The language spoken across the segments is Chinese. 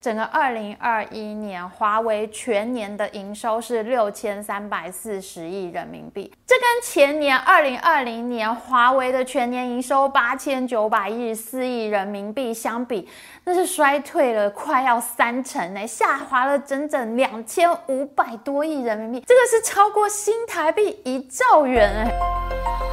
整个二零二一年，华为全年的营收是六千三百四十亿人民币，这跟前年二零二零年华为的全年营收八千九百一十四亿人民币相比，那是衰退了快要三成呢，下滑了整整两千五百多亿人民币，这个是超过新台币一兆元哎。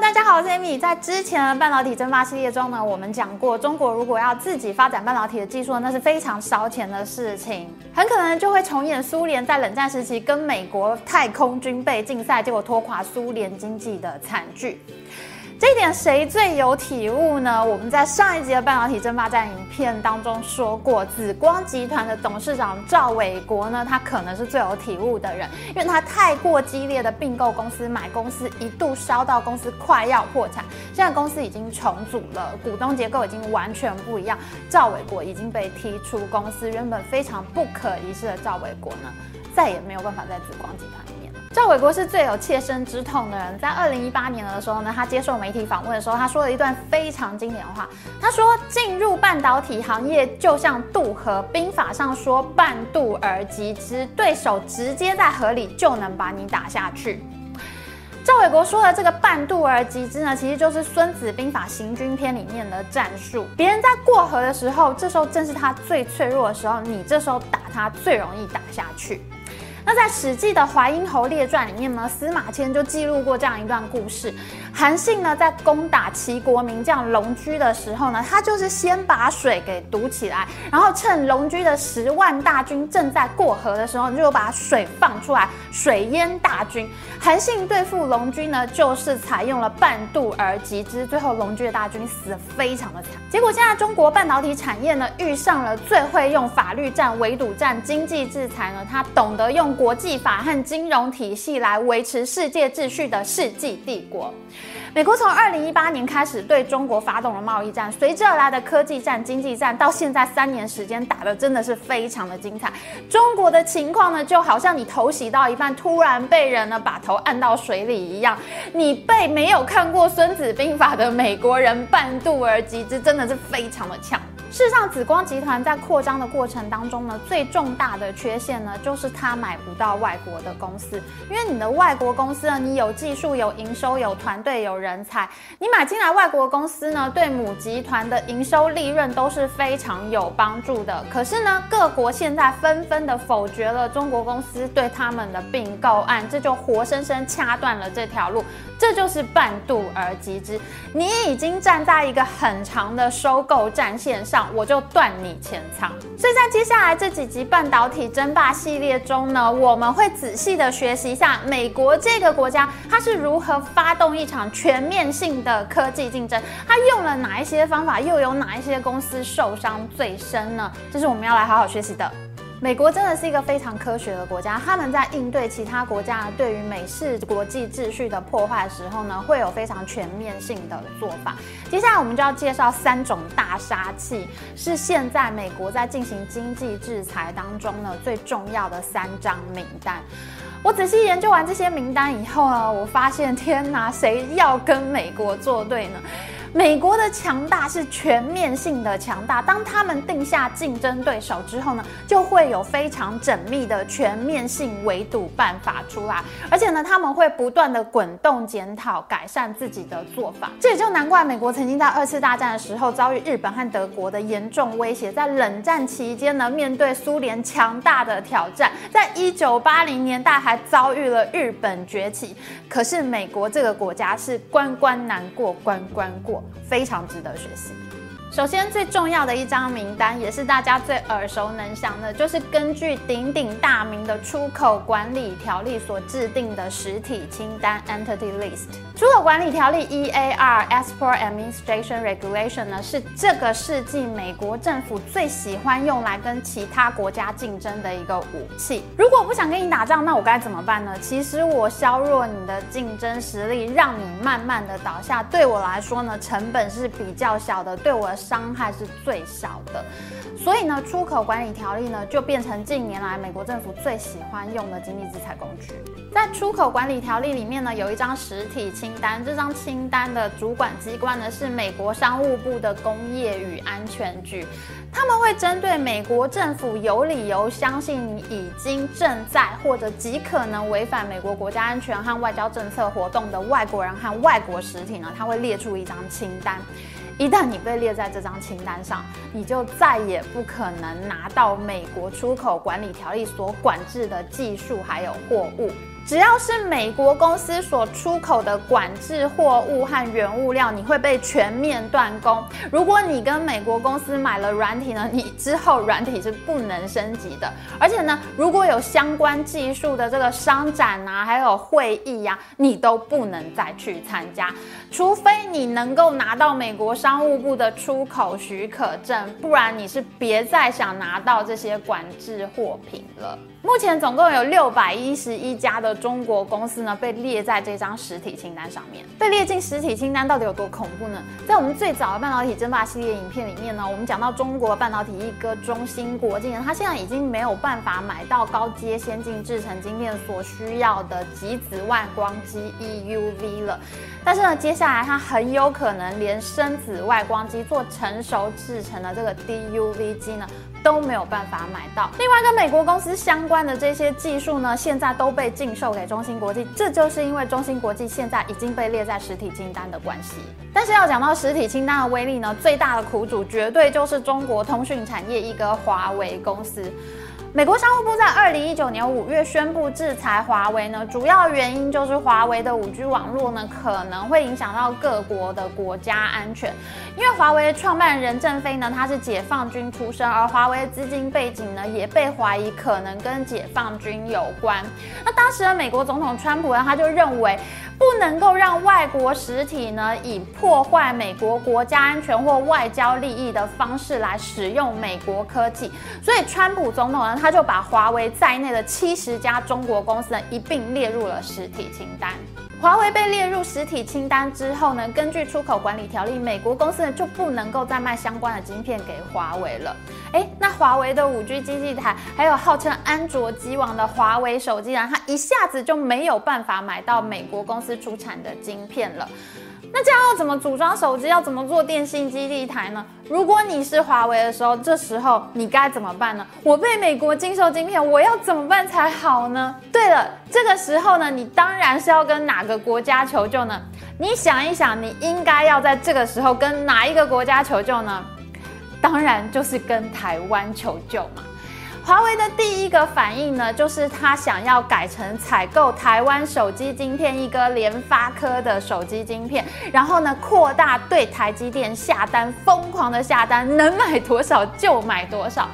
大家好，我是 Amy。在之前的半导体蒸发系列中呢，我们讲过，中国如果要自己发展半导体的技术，那是非常烧钱的事情，很可能就会重演苏联在冷战时期跟美国太空军备竞赛，结果拖垮苏联经济的惨剧。这一点谁最有体悟呢？我们在上一集的半导体争霸战影片当中说过，紫光集团的董事长赵伟国呢，他可能是最有体悟的人，因为他太过激烈的并购公司、买公司，一度烧到公司快要破产。现在公司已经重组了，股东结构已经完全不一样，赵伟国已经被踢出公司，原本非常不可一世的赵伟国呢，再也没有办法在紫光集团。赵伟国是最有切身之痛的人，在二零一八年的时候呢，他接受媒体访问的时候，他说了一段非常经典的话。他说：“进入半导体行业就像渡河，兵法上说半渡而击之，对手直接在河里就能把你打下去。”赵伟国说的这个半渡而击之呢，其实就是《孙子兵法·行军篇》里面的战术。别人在过河的时候，这时候正是他最脆弱的时候，你这时候打他最容易打下去。那在《史记》的《淮阴侯列传》里面呢，司马迁就记录过这样一段故事：韩信呢在攻打齐国名将龙驹的时候呢，他就是先把水给堵起来，然后趁龙驹的十万大军正在过河的时候，就把水放出来，水淹大军。韩信对付龙驹呢，就是采用了半渡而击之，最后龙驹的大军死得非常的惨。结果现在中国半导体产业呢，遇上了最会用法律战、围堵战、经济制裁呢，他懂得用。国际法和金融体系来维持世界秩序的世纪帝国，美国从二零一八年开始对中国发动了贸易战，随之而来的科技战、经济战，到现在三年时间打的真的是非常的精彩。中国的情况呢，就好像你头洗到一半，突然被人呢把头按到水里一样，你被没有看过《孙子兵法》的美国人半渡而击之，真的是非常的强。事实上，紫光集团在扩张的过程当中呢，最重大的缺陷呢，就是它买不到外国的公司。因为你的外国公司呢，你有技术、有营收、有团队、有人才，你买进来外国公司呢，对母集团的营收利润都是非常有帮助的。可是呢，各国现在纷纷的否决了中国公司对他们的并购案，这就活生生掐断了这条路。这就是半渡而击之，你已经站在一个很长的收购战线上，我就断你前仓。所以在接下来这几集半导体争霸系列中呢，我们会仔细的学习一下美国这个国家，它是如何发动一场全面性的科技竞争，它用了哪一些方法，又有哪一些公司受伤最深呢？这是我们要来好好学习的。美国真的是一个非常科学的国家，他们在应对其他国家对于美式国际秩序的破坏的时候呢，会有非常全面性的做法。接下来我们就要介绍三种大杀器，是现在美国在进行经济制裁当中呢最重要的三张名单。我仔细研究完这些名单以后呢，我发现天哪，谁要跟美国作对呢？美国的强大是全面性的强大，当他们定下竞争对手之后呢，就会有非常缜密的全面性围堵办法出来，而且呢，他们会不断的滚动检讨改善自己的做法。这也就难怪美国曾经在二次大战的时候遭遇日本和德国的严重威胁，在冷战期间呢，面对苏联强大的挑战，在一九八零年代还遭遇了日本崛起。可是美国这个国家是关关难过关关过。非常值得学习。首先，最重要的一张名单，也是大家最耳熟能详的，就是根据鼎鼎大名的出口管理条例所制定的实体清单 （Entity List）。出口管理条例 （EAR，Export Administration Regulation） 呢，是这个世纪美国政府最喜欢用来跟其他国家竞争的一个武器。如果不想跟你打仗，那我该怎么办呢？其实我削弱你的竞争实力，让你慢慢的倒下，对我来说呢，成本是比较小的，对我的。伤害是最小的，所以呢，出口管理条例呢就变成近年来美国政府最喜欢用的经济制裁工具。在出口管理条例里面呢，有一张实体清。单。这张清单的主管机关呢是美国商务部的工业与安全局，他们会针对美国政府有理由相信你已经正在或者极可能违反美国国家安全和外交政策活动的外国人和外国实体呢，他会列出一张清单。一旦你被列在这张清单上，你就再也不可能拿到美国出口管理条例所管制的技术还有货物。只要是美国公司所出口的管制货物和原物料，你会被全面断供。如果你跟美国公司买了软体呢，你之后软体是不能升级的。而且呢，如果有相关技术的这个商展啊，还有会议呀，你都不能再去参加，除非你能够拿到美国商务部的出口许可证，不然你是别再想拿到这些管制货品了。目前总共有六百一十一家的中国公司呢被列在这张实体清单上面。被列进实体清单到底有多恐怖呢？在我们最早的半导体争霸系列影片里面呢，我们讲到中国半导体一哥中芯国际呢，它现在已经没有办法买到高阶先进制程晶片所需要的极紫外光机 EUV 了。但是呢，接下来它很有可能连深紫外光机做成熟制成的这个 DUV 机呢。都没有办法买到。另外，跟美国公司相关的这些技术呢，现在都被禁售给中芯国际。这就是因为中芯国际现在已经被列在实体清单的关系。但是要讲到实体清单的威力呢，最大的苦主绝对就是中国通讯产业一个华为公司。美国商务部在二零一九年五月宣布制裁华为呢，主要原因就是华为的五 G 网络呢可能会影响到各国的国家安全。因为华为创办人任正非呢，他是解放军出身，而华为的资金背景呢也被怀疑可能跟解放军有关。那当时的美国总统川普呢，他就认为。不能够让外国实体呢以破坏美国国家安全或外交利益的方式来使用美国科技，所以川普总统呢他他就把华为在内的七十家中国公司呢一并列入了实体清单。华为被列入实体清单之后呢，根据出口管理条例，美国公司呢就不能够再卖相关的晶片给华为了。哎，那华为的五 G 基地台，还有号称安卓机王的华为手机呢，它一下子就没有办法买到美国公司出产的晶片了。那这样要怎么组装手机？要怎么做电信基地台呢？如果你是华为的时候，这时候你该怎么办呢？我被美国禁售晶片，我要怎么办才好呢？对了，这个时候呢，你当然是要跟哪个国家求救呢？你想一想，你应该要在这个时候跟哪一个国家求救呢？当然就是跟台湾求救嘛。华为的第一个反应呢，就是他想要改成采购台湾手机晶片一个联发科的手机晶片，然后呢扩大对台积电下单，疯狂的下单，能买多少就买多少。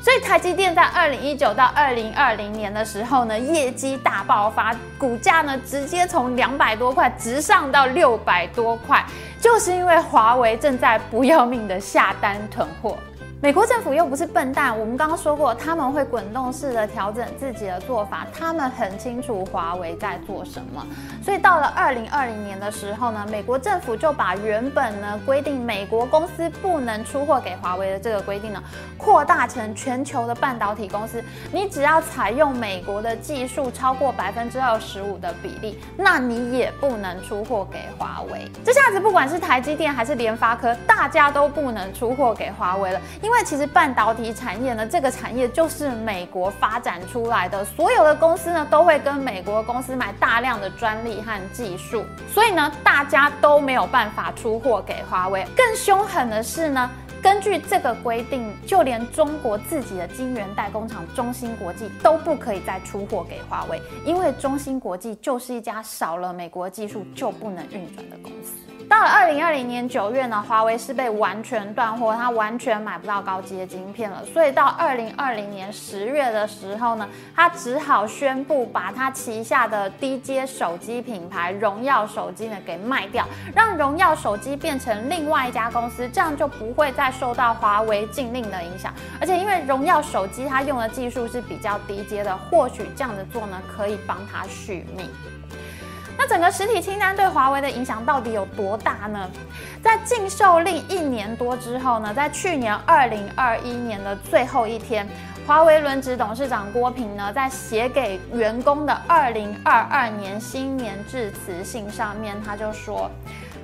所以台积电在二零一九到二零二零年的时候呢，业绩大爆发，股价呢直接从两百多块直上到六百多块，就是因为华为正在不要命的下单囤货。美国政府又不是笨蛋，我们刚刚说过，他们会滚动式的调整自己的做法，他们很清楚华为在做什么。所以到了二零二零年的时候呢，美国政府就把原本呢规定美国公司不能出货给华为的这个规定呢，扩大成全球的半导体公司，你只要采用美国的技术超过百分之二十五的比例，那你也不能出货给华为。这下子不管是台积电还是联发科，大家都不能出货给华为了。因为其实半导体产业呢，这个产业就是美国发展出来的，所有的公司呢都会跟美国公司买大量的专利和技术，所以呢大家都没有办法出货给华为。更凶狠的是呢，根据这个规定，就连中国自己的晶圆代工厂中芯国际都不可以再出货给华为，因为中芯国际就是一家少了美国技术就不能运转的公司。到了二零二零年九月呢，华为是被完全断货，它完全买不到高阶晶片了。所以到二零二零年十月的时候呢，它只好宣布把它旗下的低阶手机品牌荣耀手机呢给卖掉，让荣耀手机变成另外一家公司，这样就不会再受到华为禁令的影响。而且因为荣耀手机它用的技术是比较低阶的，或许这样子做呢可以帮它续命。整个实体清单对华为的影响到底有多大呢？在禁售令一年多之后呢，在去年二零二一年的最后一天，华为轮值董事长郭平呢，在写给员工的二零二二年新年致辞信上面，他就说。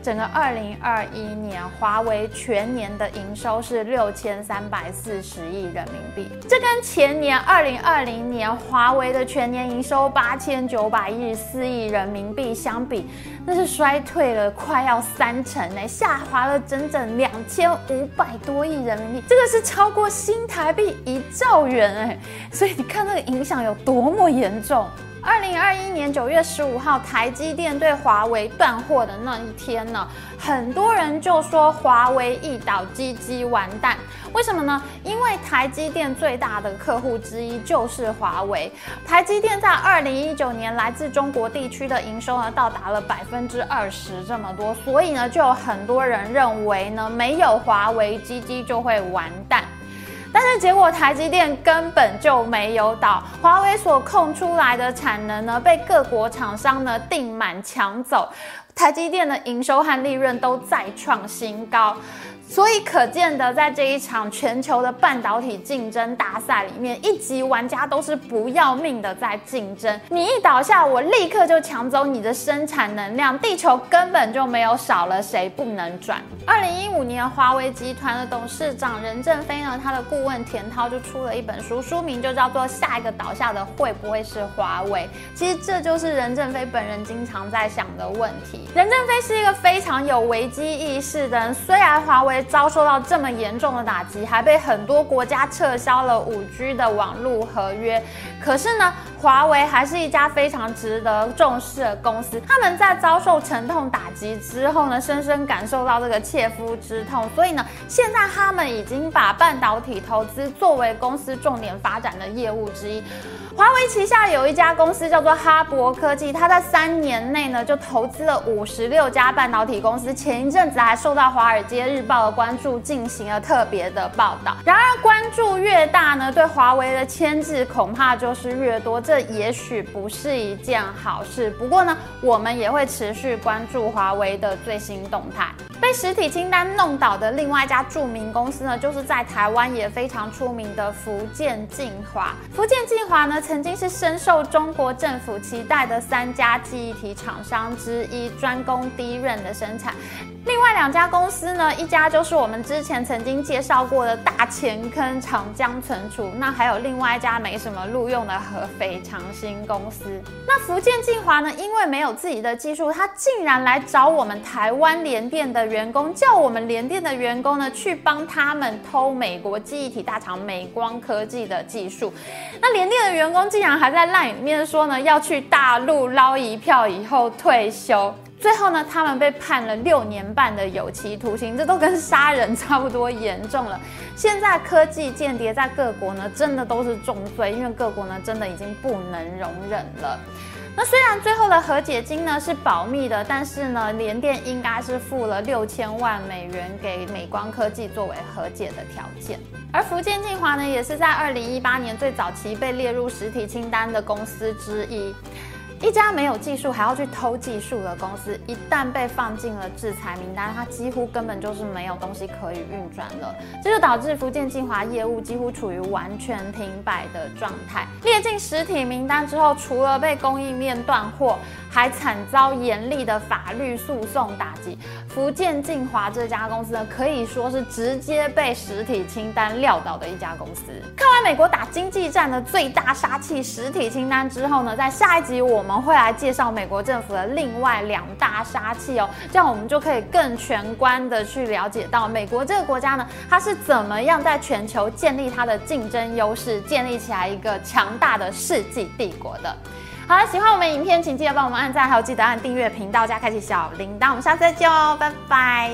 整个二零二一年，华为全年的营收是六千三百四十亿人民币，这跟前年二零二零年华为的全年营收八千九百一十四亿人民币相比，那是衰退了快要三成呢，下滑了整整两千五百多亿人民币，这个是超过新台币一兆元哎，所以你看那个影响有多么严重。二零二一年九月十五号，台积电对华为断货的那一天呢，很多人就说华为一倒，机机完蛋。为什么呢？因为台积电最大的客户之一就是华为。台积电在二零一九年来自中国地区的营收呢，到达了百分之二十这么多，所以呢，就有很多人认为呢，没有华为，机机就会完蛋。但是结果，台积电根本就没有倒，华为所空出来的产能呢，被各国厂商呢订满抢走，台积电的营收和利润都再创新高。所以可见的，在这一场全球的半导体竞争大赛里面，一级玩家都是不要命的在竞争。你一倒下，我立刻就抢走你的生产能量，地球根本就没有少了谁不能转。二零一五年，华为集团的董事长任正非呢，他的顾问田涛就出了一本书，书名就叫做《下一个倒下的会不会是华为》。其实这就是任正非本人经常在想的问题。任正非是一个非常有危机意识的人，虽然华为。遭受到这么严重的打击，还被很多国家撤销了五 G 的网络合约。可是呢，华为还是一家非常值得重视的公司。他们在遭受沉痛打击之后呢，深深感受到这个切肤之痛。所以呢，现在他们已经把半导体投资作为公司重点发展的业务之一。华为旗下有一家公司叫做哈勃科技，它在三年内呢就投资了五十六家半导体公司。前一阵子还受到《华尔街日报》的关注，进行了特别的报道。然而，关注越大呢，对华为的牵制恐怕就是越多。这也许不是一件好事。不过呢，我们也会持续关注华为的最新动态。被实体清单弄倒的另外一家著名公司呢，就是在台湾也非常出名的福建晋华。福建晋华呢？曾经是深受中国政府期待的三家记忆体厂商之一，专攻低润的生产。另外两家公司呢，一家就是我们之前曾经介绍过的大前坑长江存储，那还有另外一家没什么录用的合肥长兴公司。那福建晋华呢，因为没有自己的技术，他竟然来找我们台湾联电的员工，叫我们联电的员工呢去帮他们偷美国记忆体大厂美光科技的技术。那联电的员工竟然还在烂里面说呢，要去大陆捞一票以后退休。最后呢，他们被判了六年半的有期徒刑，这都跟杀人差不多严重了。现在科技间谍在各国呢，真的都是重罪，因为各国呢，真的已经不能容忍了。那虽然最后的和解金呢是保密的，但是呢，联电应该是付了六千万美元给美光科技作为和解的条件。而福建晋华呢，也是在二零一八年最早期被列入实体清单的公司之一。一家没有技术还要去偷技术的公司，一旦被放进了制裁名单，它几乎根本就是没有东西可以运转了。这就导致福建晋华业务几乎处于完全停摆的状态。列进实体名单之后，除了被供应链断货，还惨遭严厉的法律诉讼打击。福建晋华这家公司呢，可以说是直接被实体清单撂倒的一家公司。看完美国打经济战的最大杀器实体清单之后呢，在下一集我们。会来介绍美国政府的另外两大杀器哦，这样我们就可以更全观的去了解到美国这个国家呢，它是怎么样在全球建立它的竞争优势，建立起来一个强大的世纪帝国的。好了，喜欢我们影片，请记得帮我们按赞，还有记得按订阅频道加开启小铃铛，我们下次再见哦，拜拜。